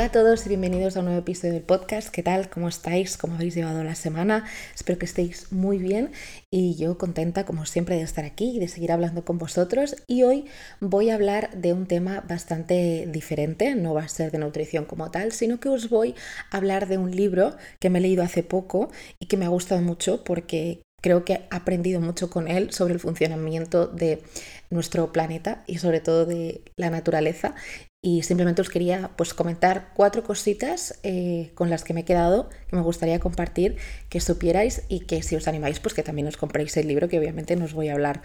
Hola a todos y bienvenidos a un nuevo episodio del podcast. ¿Qué tal? ¿Cómo estáis? ¿Cómo habéis llevado la semana? Espero que estéis muy bien y yo contenta como siempre de estar aquí y de seguir hablando con vosotros. Y hoy voy a hablar de un tema bastante diferente, no va a ser de nutrición como tal, sino que os voy a hablar de un libro que me he leído hace poco y que me ha gustado mucho porque creo que he aprendido mucho con él sobre el funcionamiento de nuestro planeta y sobre todo de la naturaleza y simplemente os quería pues comentar cuatro cositas eh, con las que me he quedado que me gustaría compartir que supierais y que si os animáis pues que también os compréis el libro que obviamente no os voy a hablar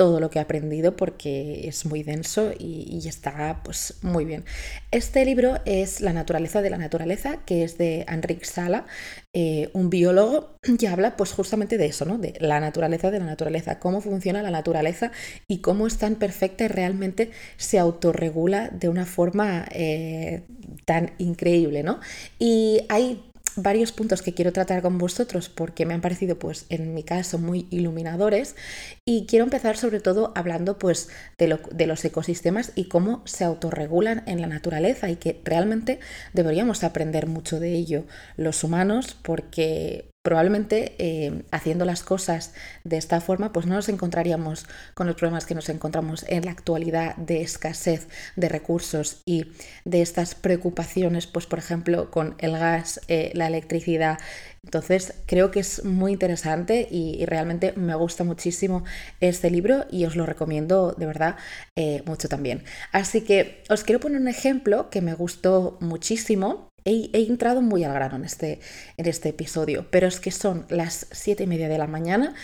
todo lo que he aprendido porque es muy denso y, está pues muy bien. Este libro es La naturaleza de la naturaleza, que es de Enric Sala, eh, un biólogo que habla pues justamente de eso, ¿no? De la naturaleza de la naturaleza, cómo funciona la naturaleza y cómo es tan perfecta y realmente se autorregula de una forma eh, tan increíble, ¿no? Y hay varios puntos que quiero tratar con vosotros porque me han parecido, pues, en mi caso, muy iluminadores. Y quiero empezar sobre todo hablando, pues, de, de los ecosistemas y cómo se autorregulan en la naturaleza y que realmente deberíamos aprender mucho de ello los humanos porque probablemente eh, haciendo las cosas de esta forma, pues no nos encontraríamos con los problemas que nos encontramos en la actualidad de escasez de recursos y de estas preocupaciones, pues por ejemplo, con el gas, eh, la electricidad. Entonces, creo que es muy interesante y, realmente me gusta muchísimo este libro y os lo recomiendo de verdad eh, mucho también. Así que os quiero poner un ejemplo que me gustó muchísimo He, entrado muy al grano en este, en este episodio, pero es que son las siete y media de la mañana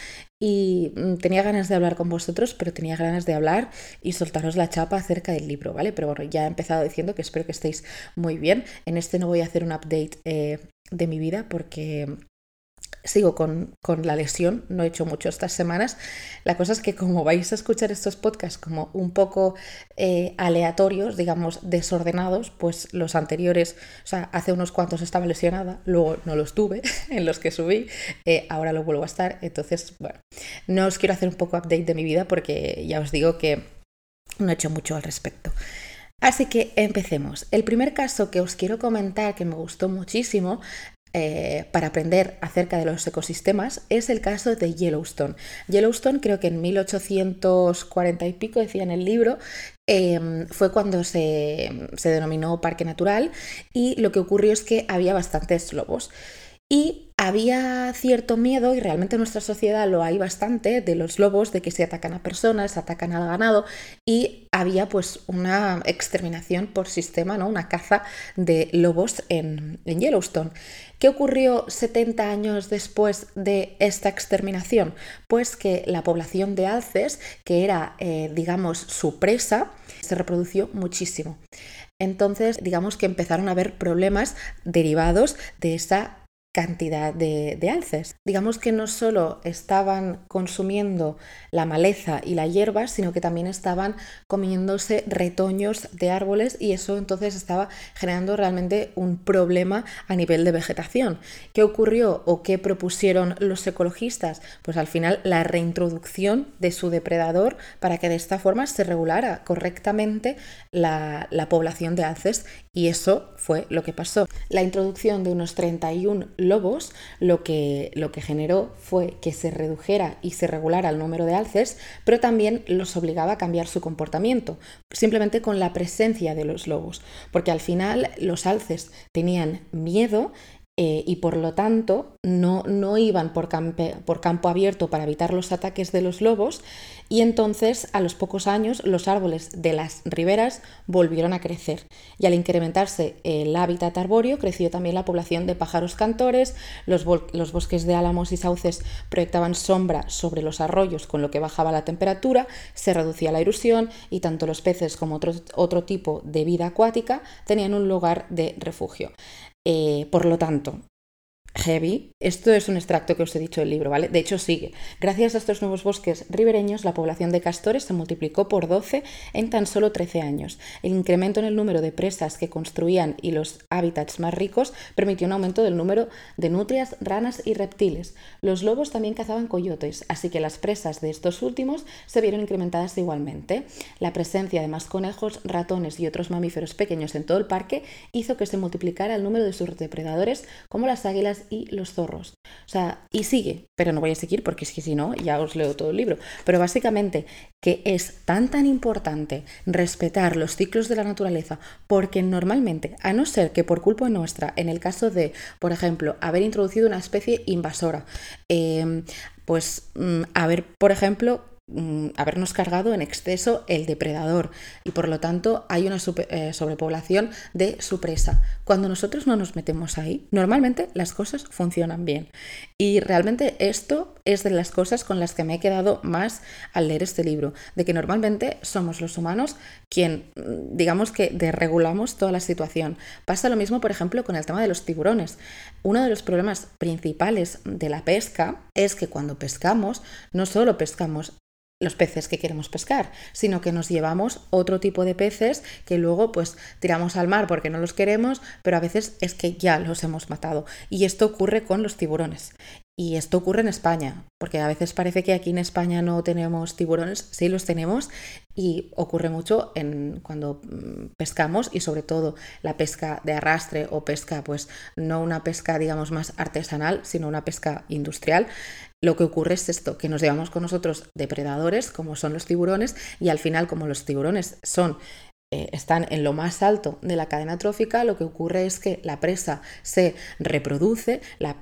y mm, tenía ganas de hablar con vosotros, pero tenía ganas de hablar y soltaros la chapa acerca del libro, ¿vale? Pero bueno, ya he empezado diciendo que espero que estéis muy bien. En este no voy a hacer un update eh, de mi vida porque sigo con, la lesión, no he hecho mucho estas semanas. La cosa es que como vais a escuchar estos podcasts como un poco eh, aleatorios, digamos, desordenados, pues los anteriores, o sea, hace unos cuantos estaba lesionada, luego no los tuve en los que subí, eh, ahora lo vuelvo a estar, entonces, bueno, no os quiero hacer un poco update de mi vida porque ya os digo que no he hecho mucho al respecto. Así que empecemos. El primer caso que os quiero comentar que me gustó muchísimo eh, para aprender acerca de los ecosistemas es el caso de Yellowstone. Yellowstone creo que en 1840 y pico, decía en el libro, em, fue cuando se, se denominó parque natural y lo que ocurrió es que había bastantes lobos. Y había cierto miedo, y realmente en nuestra sociedad lo hay bastante, de los lobos, de que se atacan a personas, atacan al ganado, y había pues una exterminación por sistema, ¿no? una caza de lobos en, Yellowstone. ¿Qué ocurrió 70 años después de esta exterminación? Pues que la población de alces, que era, eh, digamos, su presa, se reprodució muchísimo. Entonces, digamos que empezaron a haber problemas derivados de esa cantidad de, alces. Digamos que no solo estaban consumiendo la maleza y la hierba, sino que también estaban comiéndose retoños de árboles y eso entonces estaba generando realmente un problema a nivel de vegetación. ¿Qué ocurrió o qué propusieron los ecologistas? Pues al final la reintroducción de su depredador para que de esta forma se regulara correctamente la, la población de alces y eso fue lo que pasó. La introducción de unos 31 lobos lo que, lo que generó fue que se redujera y se regulara el número de alces, pero también los obligaba a cambiar su comportamiento, simplemente con la presencia de los lobos, porque al final los alces tenían miedo eh, y por lo tanto no, no iban por, por, campo abierto para evitar los ataques de los lobos y entonces a los pocos años los árboles de las riberas volvieron a crecer y al incrementarse el hábitat arbóreo creció también la población de pájaros cantores, los, los bosques de álamos y sauces proyectaban sombra sobre los arroyos con lo que bajaba la temperatura, se reducía la erosión y tanto los peces como otro, otro tipo de vida acuática tenían un lugar de refugio. Eh, por lo tanto, heavy. Esto es un extracto que os he dicho del libro, ¿vale? De hecho, sigue. Gracias a estos nuevos bosques ribereños, la población de castores se multiplicó por 12 en tan solo 13 años. El incremento en el número de presas que construían y los hábitats más ricos permitió un aumento del número de nutrias, ranas y reptiles. Los lobos también cazaban coyotes, así que las presas de estos últimos se vieron incrementadas igualmente. La presencia de más conejos, ratones y otros mamíferos pequeños en todo el parque hizo que se multiplicara el número de sus depredadores, como las águilas y los zorros. O sea, y sigue, pero no voy a seguir porque es que si no, ya os leo todo el libro. Pero básicamente que es tan tan importante respetar los ciclos de la naturaleza, porque normalmente, a no ser que por culpa nuestra, en el caso de, por ejemplo, haber introducido una especie invasora, eh, pues mm, haber, por ejemplo, Mm, habernos cargado en exceso el depredador y por lo tanto hay una eh, sobrepoblación de su presa. Cuando nosotros no nos metemos ahí, normalmente las cosas funcionan bien. Y realmente esto es de las cosas con las que me he quedado más al leer este libro, de que normalmente somos los humanos quien, mm, digamos que desregulamos toda la situación. Pasa lo mismo, por ejemplo, con el tema de los tiburones. Uno de los problemas principales de la pesca es que cuando pescamos, no solo pescamos los peces que queremos pescar, sino que nos llevamos otro tipo de peces que luego pues tiramos al mar porque no los queremos, pero a veces es que ya los hemos matado. Y esto ocurre con los tiburones. Y esto ocurre en España, porque a veces parece que aquí en España no tenemos tiburones, sí los tenemos y ocurre mucho en cuando mm, pescamos y sobre todo la pesca de arrastre o pesca pues no una pesca digamos más artesanal, sino una pesca industrial. Lo que ocurre es esto, que nos llevamos con nosotros depredadores como son los tiburones y al final como los tiburones son eh, están en lo más alto de la cadena trófica, lo que ocurre es que la presa se reproduce, la,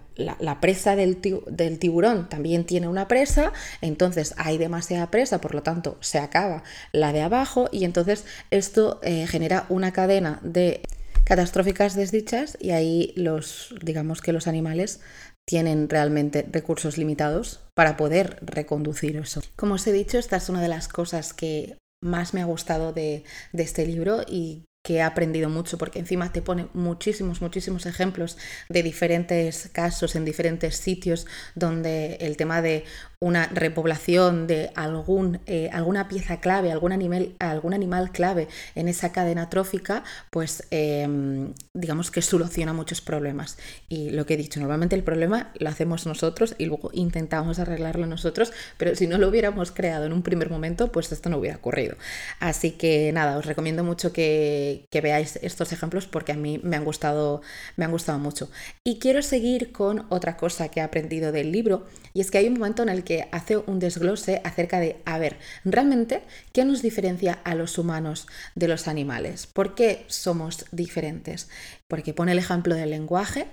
presa del, del, tiburón también tiene una presa, entonces hay demasiada presa, por lo tanto se acaba la de abajo y entonces esto eh, genera una cadena de catastróficas desdichas y ahí los, digamos que los animales tienen realmente recursos limitados para poder reconducir eso. Como os he dicho, esta es una de las cosas que más me ha gustado de, este libro y que he aprendido mucho porque encima te pone muchísimos, muchísimos ejemplos de diferentes casos en diferentes sitios donde el tema de una repoblación de algún, eh, alguna pieza clave, algún animal, algún animal clave en esa cadena trófica, pues em, digamos que soluciona muchos problemas. Y lo que he dicho, normalmente el problema lo hacemos nosotros y luego intentamos arreglarlo nosotros, pero si no lo hubiéramos creado en un primer momento, pues esto no hubiera ocurrido. Así que nada, os recomiendo mucho que, que veáis estos ejemplos porque a mí me han, gustado, me han gustado mucho. Y quiero seguir con otra cosa que he aprendido del libro, y es que hay un momento en el que hace un desglose acerca de, a ver, realmente, ¿qué nos diferencia a los humanos de los animales? ¿Por qué somos diferentes? Porque pone el ejemplo del lenguaje.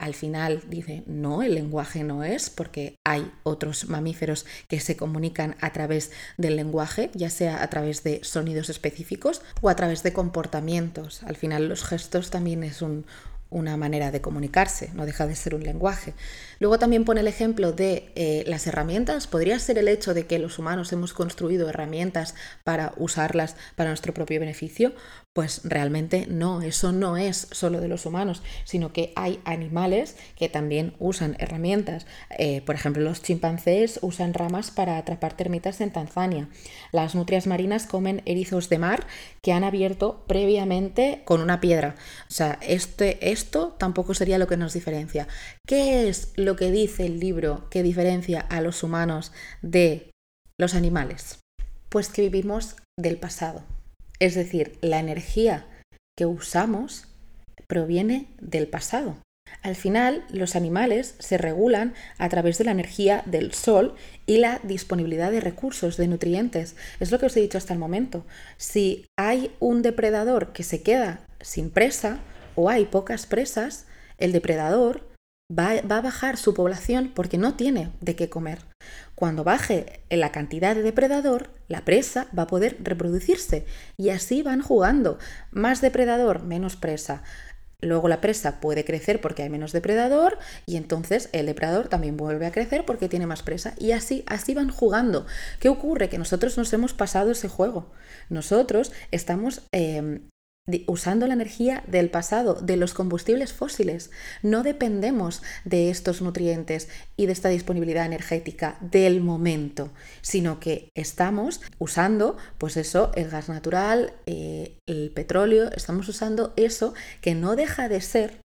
Al final dice, no, el lenguaje no es, porque hay otros mamíferos que se comunican a través del lenguaje, ya sea a través de sonidos específicos o a través de comportamientos. Al final los gestos también es un, una manera de comunicarse, no deja de ser un lenguaje. Luego también pone el ejemplo de eh, las herramientas. Podría ser el hecho de que los humanos hemos construido herramientas para usarlas para nuestro propio beneficio. Pues realmente no, eso no es solo de los humanos, sino que hay animales que también usan herramientas. Eh, por ejemplo, los chimpancés usan ramas para atrapar termitas en Tanzania. Las nutrias marinas comen erizos de mar que han abierto previamente con una piedra. O sea, este, esto tampoco sería lo que nos diferencia. ¿Qué es lo que dice el libro que diferencia a los humanos de los animales? Pues que vivimos del pasado es decir, la energía que usamos proviene del pasado. Al final, los animales se regulan a través de la energía del sol y la disponibilidad de recursos, de nutrientes. Es lo que os he dicho hasta el momento. Si hay un depredador que se queda sin presa o hay pocas presas, el depredador va, a bajar su población porque no tiene de qué comer. Cuando baje la cantidad de depredador, la presa va a poder reproducirse y así van jugando. Más depredador, menos presa. Luego la presa puede crecer porque hay menos depredador y entonces el depredador también vuelve a crecer porque tiene más presa y así, así van jugando. ¿Qué ocurre? Que nosotros nos hemos pasado ese juego. Nosotros estamos em, usando la energía del pasado, de los combustibles fósiles. No dependemos de estos nutrientes y de esta disponibilidad energética del momento, sino que estamos usando, pues eso, el gas natural, eh, el petróleo, estamos usando eso que no deja de ser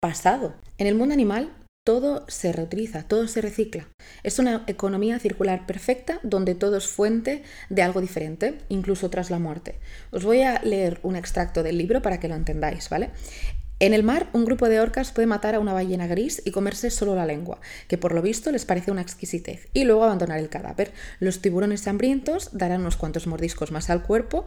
pasado. En el mundo animal todo se reutiliza, todo se recicla. Es una economía circular perfecta donde todo es fuente de algo diferente, incluso tras la muerte. Os voy a leer un extracto del libro para que lo entendáis, ¿vale? En el mar, un grupo de orcas puede matar a una ballena gris y comerse solo la lengua, que por lo visto les parece una exquisitez, y luego abandonar el cadáver. Los tiburones hambrientos darán unos cuantos mordiscos más al cuerpo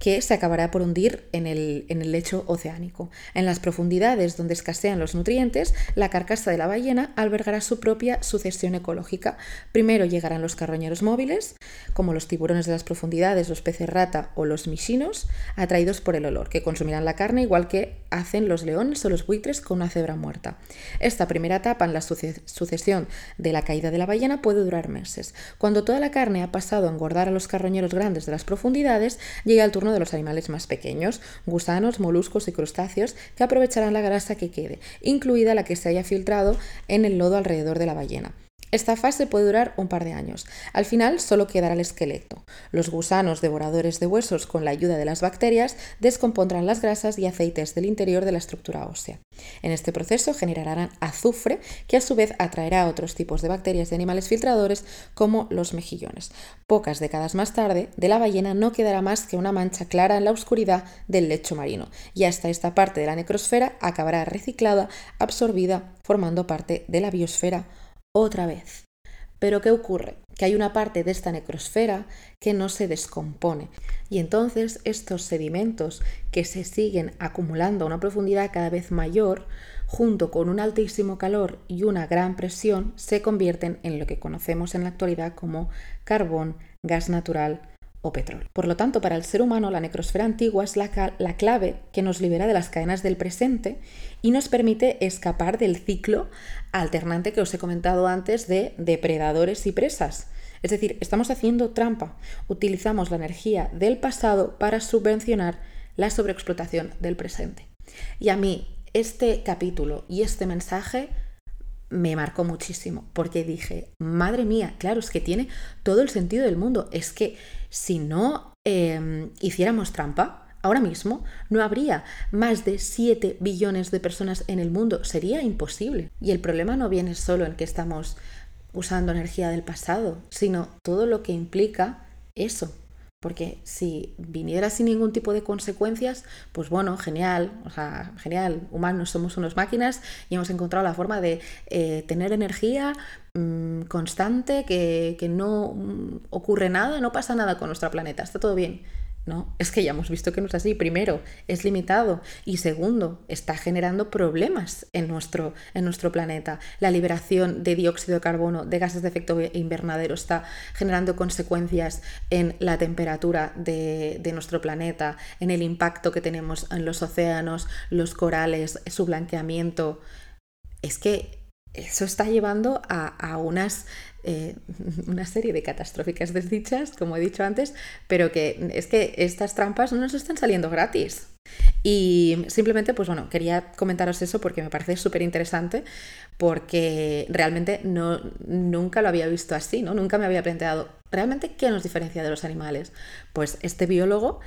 que se acabará por hundir en el, en el, lecho oceánico. En las profundidades donde escasean los nutrientes, la carcasa de la ballena albergará su propia sucesión ecológica. Primero llegarán los carroñeros móviles, como los tiburones de las profundidades, los peces rata o los michinos, atraídos por el olor, que consumirán la carne igual que hacen los leones o los buitres con una cebra muerta. Esta primera etapa en la sucesión de la caída de la ballena puede durar meses. Cuando toda la carne ha pasado a engordar a los carroñeros grandes de las profundidades, llega el turno de los animales más pequeños, gusanos, moluscos y crustáceos, que aprovecharán la grasa que quede, incluida la que se haya filtrado en el lodo alrededor de la ballena. Esta fase puede durar un par de años. Al final solo quedará el esqueleto. Los gusanos devoradores de huesos, con la ayuda de las bacterias, descompondrán las grasas y aceites del interior de la estructura ósea. En este proceso generarán azufre, que a su vez atraerá a otros tipos de bacterias de animales filtradores, como los mejillones. Pocas décadas más tarde, de la ballena no quedará más que una mancha clara en la oscuridad del lecho marino, y hasta esta parte de la necrosfera acabará reciclada, absorbida, formando parte de la biosfera otra vez. Pero ¿qué ocurre? Que hay una parte de esta necrosfera que no se descompone. Y entonces estos sedimentos que se siguen acumulando a una profundidad cada vez mayor, junto con un altísimo calor y una gran presión, se convierten en lo que conocemos en la actualidad como carbón, gas natural o petróleo. Por lo tanto, para el ser humano, la necrosfera antigua es la, la, clave que nos libera de las cadenas del presente y nos permite escapar del ciclo alternante que os he comentado antes de depredadores y presas. Es decir, estamos haciendo trampa. Utilizamos la energía del pasado para subvencionar la sobreexplotación del presente. Y a mí, este capítulo y este mensaje me marcó muchísimo, porque dije, madre mía, claro, es que tiene todo el sentido del mundo. Es que si no em, hiciéramos trampa, ahora mismo no habría más de 7 billones de personas en el mundo. Sería imposible. Y el problema no viene solo en que estamos usando energía del pasado, sino todo lo que implica eso. Porque si viniera sin ningún tipo de consecuencias, pues bueno, genial, o sea, genial, humanos somos unas máquinas y hemos encontrado la forma de eh, tener energía mm, constante, que, que no mm, ocurre nada, no pasa nada con nuestro planeta, está todo bien. No, es que ya hemos visto que no es así. Primero, es limitado y segundo, está generando problemas en nuestro, en nuestro planeta. La liberación de dióxido de carbono, de gases de efecto invernadero, está generando consecuencias en la temperatura de, de nuestro planeta, en el impacto que tenemos en los océanos, los corales, su blanqueamiento. Es que eso está llevando a, unas, eh, una serie de catastróficas desdichas, como he dicho antes, pero que es que estas trampas no nos están saliendo gratis. Y simplemente, pues bueno, quería comentaros eso porque me parece súper interesante, porque realmente no, nunca lo había visto así, ¿no? Nunca me había planteado, ¿realmente qué nos diferencia de los animales? Pues este biólogo,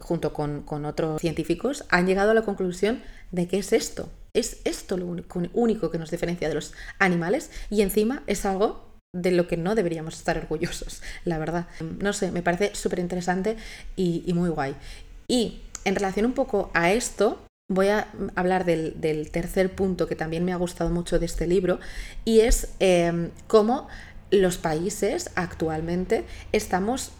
junto con, con otros científicos, han llegado a la conclusión de qué es esto, es esto lo único, que nos diferencia de los animales y encima es algo de lo que no deberíamos estar orgullosos, la verdad. No sé, me parece súper interesante y, muy guay. Y en relación un poco a esto, voy a hablar del, tercer punto que también me ha gustado mucho de este libro y es em, cómo los países actualmente estamos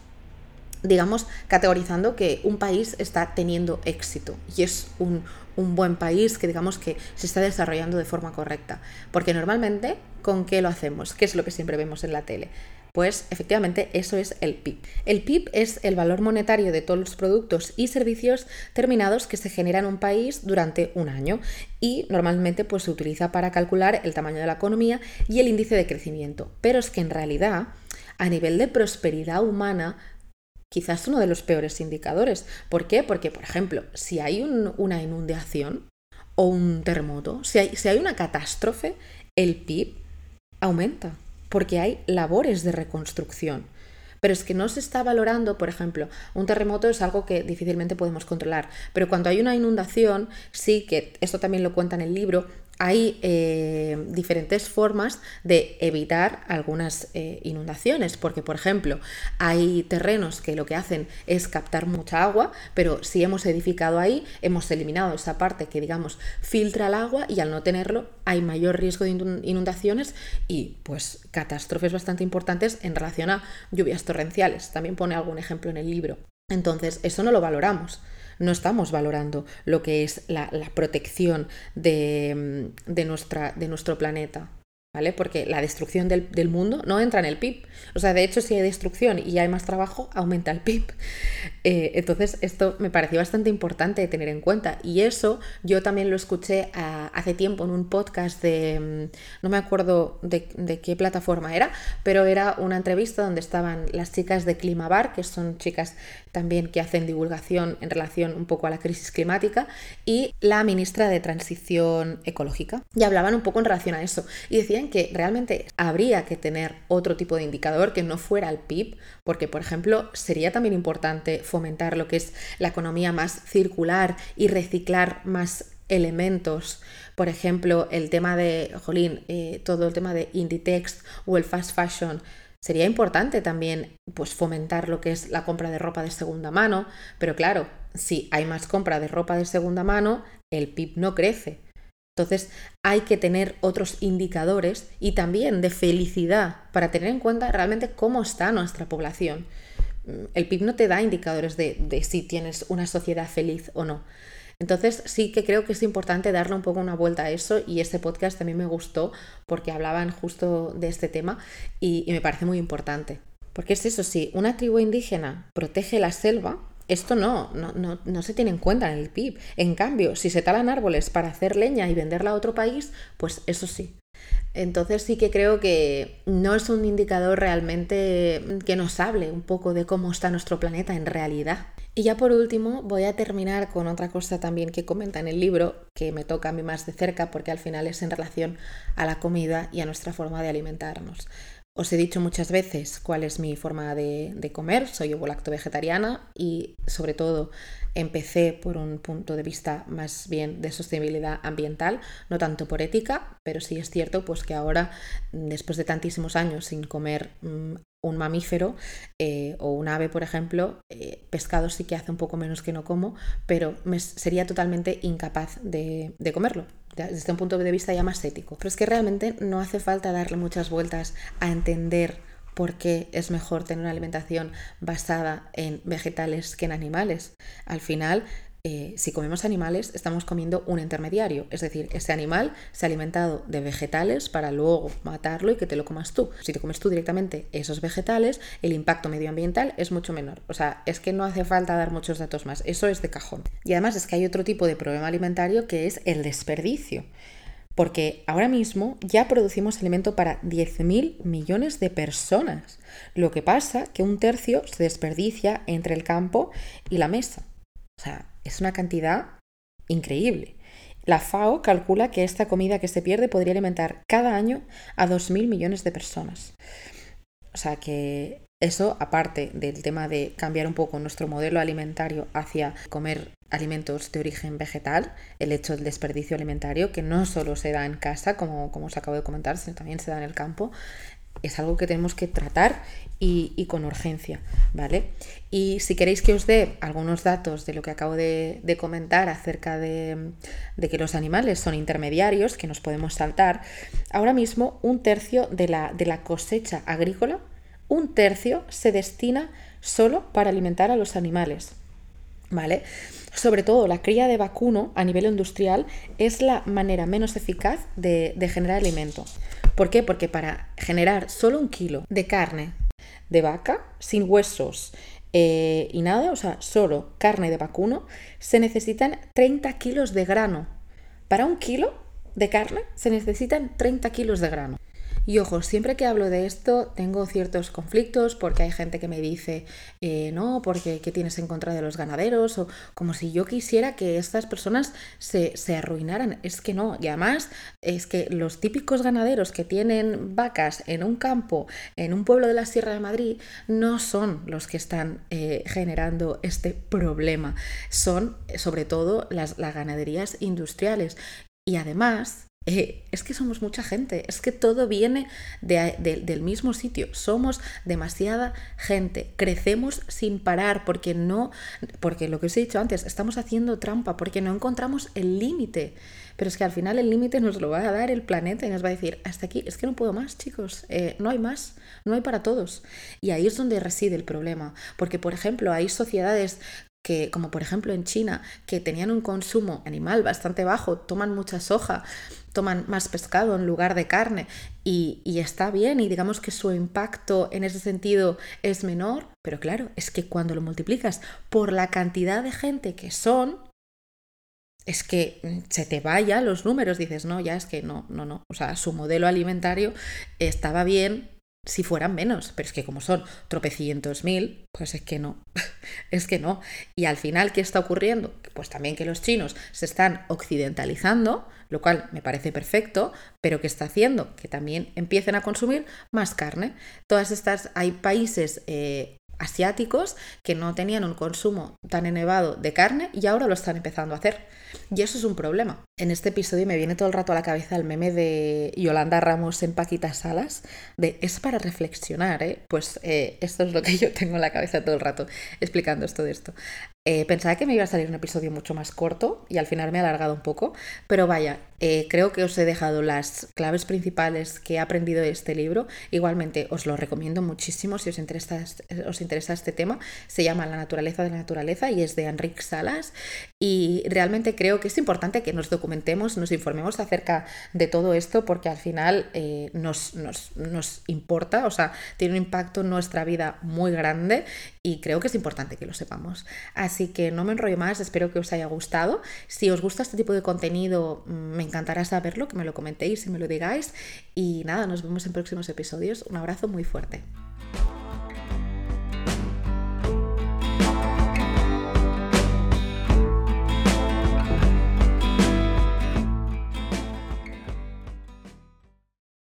digamos, categorizando que un país está teniendo éxito y es un, un buen país que digamos que se está desarrollando de forma correcta. Porque normalmente, ¿con qué lo hacemos? ¿Qué es lo que siempre vemos en la tele? Pues efectivamente eso es el PIB. El PIB es el valor monetario de todos los productos y servicios terminados que se generan en un país durante un año y normalmente pues, se utiliza para calcular el tamaño de la economía y el índice de crecimiento. Pero es que en realidad a nivel de prosperidad humana quizás uno de los peores indicadores. ¿Por qué? Porque, por ejemplo, si hay una inundación o un terremoto, si hay, si hay una catástrofe, el PIB aumenta porque hay labores de reconstrucción. Pero es que no se está valorando, por ejemplo, un terremoto es algo que difícilmente podemos controlar, pero cuando hay una inundación, sí que esto también lo cuenta en el libro, hay eh, diferentes formas de evitar algunas eh, inundaciones, porque por ejemplo hay terrenos que lo que hacen es captar mucha agua, pero si hemos edificado ahí, hemos eliminado esa parte que digamos filtra el agua y al no tenerlo hay mayor riesgo de inundaciones y pues catástrofes bastante importantes en relación a lluvias torrenciales. También pone algún ejemplo en el libro. Entonces, eso no lo valoramos no estamos valorando lo que es la, protección de, de, nuestra, de nuestro planeta. ¿vale? Porque la destrucción del, mundo no entra en el PIB. O sea, de hecho, si hay destrucción y hay más trabajo, aumenta el PIB. Eh, entonces, esto me pareció bastante importante tener en cuenta. Y eso yo también lo escuché hace tiempo en un podcast de, mm, no me acuerdo de, qué plataforma era, pero era una entrevista donde estaban las chicas de Climabar, que son chicas también que hacen divulgación en relación un poco a la crisis climática, y la ministra de Transición Ecológica. Y hablaban un poco en relación a eso. Y decían que realmente habría que tener otro tipo de indicador que no fuera el PIB, porque por ejemplo sería también importante fomentar lo que es la economía más circular y reciclar más elementos. Por ejemplo, el tema de, jolín, eh, todo el tema de Inditex o el fast fashion. Sería importante también pues, fomentar lo que es la compra de ropa de segunda mano, pero claro, si hay más compra de ropa de segunda mano, el PIB no crece. Entonces hay que tener otros indicadores y también de felicidad para tener en cuenta realmente cómo está nuestra población. El PIB no te da indicadores de, si tienes una sociedad feliz o no. Entonces sí que creo que es importante darle un poco una vuelta a eso y este podcast también me gustó porque hablaban justo de este tema y, me parece muy importante. Porque es eso, si una tribu indígena protege la selva, esto no, no, no, se tiene en cuenta en el PIB. En cambio, si se talan árboles para hacer leña y venderla a otro país, pues eso sí. Entonces sí que creo que no es un indicador realmente que nos hable un poco de cómo está nuestro planeta en realidad. Y ya por último voy a terminar con otra cosa también que comenta en el libro, que me toca a mí más de cerca porque al final es en relación a la comida y a nuestra forma de alimentarnos. Os he dicho muchas veces cuál es mi forma de, comer, soy ovo-lacto vegetariana y sobre todo empecé por un punto de vista más bien de sostenibilidad ambiental, no tanto por ética, pero sí es cierto pues que ahora, después de tantísimos años sin comer mm, un mamífero eh, o un ave, por ejemplo, eh, pescado sí que hace un poco menos que no como, pero me sería totalmente incapaz de comerlo desde un punto de vista ya más ético. Pero es que realmente no hace falta darle muchas vueltas a entender por qué es mejor tener una alimentación basada en vegetales que en animales. Al final, eh, si comemos animales, estamos comiendo un intermediario, es decir, ese animal se ha alimentado de vegetales para luego matarlo y que te lo comas tú. Si te comes tú directamente esos vegetales, el impacto medioambiental es mucho menor. O sea, es que no hace falta dar muchos datos más, eso es de cajón. Y además es que hay otro tipo de problema alimentario que es el desperdicio. Porque ahora mismo ya producimos alimento para 10.000 millones de personas. Lo que pasa que un tercio se desperdicia entre el campo y la mesa. O sea, es una cantidad increíble. La FAO calcula que esta comida que se pierde podría alimentar cada año a 2.000 millones de personas. O sea que eso, aparte del tema de cambiar un poco nuestro modelo alimentario hacia comer alimentos de origen vegetal, el hecho del desperdicio alimentario, que no solo se da en casa, como, como os acabo de comentar, sino también se da en el campo, es algo que tenemos que tratar y, con urgencia, ¿vale? Y si queréis que os dé algunos datos de lo que acabo de, comentar acerca de, que los animales son intermediarios, que nos podemos saltar, ahora mismo un tercio de la, de la cosecha agrícola, un tercio se destina solo para alimentar a los animales, ¿vale? Sobre todo la cría de vacuno a nivel industrial es la manera menos eficaz de, de generar alimento. ¿Por qué? Porque para generar solo un kilo de carne de vaca, sin huesos eh, y nada, o sea, solo carne de vacuno, se necesitan 30 kilos de grano. Para un kilo de carne se necesitan 30 kilos de grano. Y ojo, siempre que hablo de esto tengo ciertos conflictos porque hay gente que me dice, eh, no, porque ¿qué tienes en contra de los ganaderos? O como si yo quisiera que estas personas se, se arruinaran. Es que no. Y además es que los típicos ganaderos que tienen vacas en un campo, en un pueblo de la Sierra de Madrid, no son los que están eh, generando este problema. Son sobre todo las, las ganaderías industriales. Y además, eh, es que somos mucha gente, es que todo viene del mismo sitio, somos demasiada gente, crecemos sin parar porque no, porque lo que os he dicho antes, estamos haciendo trampa porque no encontramos el límite, pero es que al final el límite nos lo va a dar el planeta y nos va a decir, hasta aquí, es que no puedo más chicos, eh, no hay más, no hay para todos. Y ahí es donde reside el problema, porque por ejemplo hay sociedades que, como por ejemplo en China, que tenían un consumo animal bastante bajo, toman mucha soja, toman más pescado en lugar de carne y, está bien y digamos que su impacto en ese sentido es menor, pero claro, es que cuando lo multiplicas por la cantidad de gente que son, es que mm, se te vaya los números, dices, no, ya es que no, no, no, o sea, su modelo alimentario estaba bien, si fueran menos, pero es que como son tropecientos mil, pues es que no, es que no. Y al final, ¿qué está ocurriendo? Pues también que los chinos se están occidentalizando, lo cual me parece perfecto, pero ¿qué está haciendo? Que también empiecen a consumir más carne. Todas estas, hay países eh, asiáticos que no tenían un consumo tan elevado de carne y ahora lo están empezando a hacer. Y eso es un problema. En este episodio me viene todo el rato a la cabeza el meme de Yolanda Ramos en Paquitas Salas, de es para reflexionar, ¿eh? Pues eh, esto es lo que yo tengo en la cabeza todo el rato explicando esto de esto. Eh, pensaba que me iba a salir un episodio mucho más corto y al final me he alargado un poco, pero vaya, eh, creo que os he dejado las claves principales que he aprendido de este libro. Igualmente os lo recomiendo muchísimo si os interesa, este tema. Se llama La naturaleza de la naturaleza y es de Enrique Salas. Y realmente creo que es importante que nos documentemos, nos informemos acerca de todo esto porque al final eh, nos, nos importa, o sea, tiene un impacto en nuestra vida muy grande y creo que es importante que lo sepamos. Así que no me enrollo más, espero que os haya gustado. Si os gusta este tipo de contenido, mm, me encantará saberlo, que me lo comentéis y me lo digáis. Y nada, nos vemos en próximos episodios. Un abrazo muy fuerte.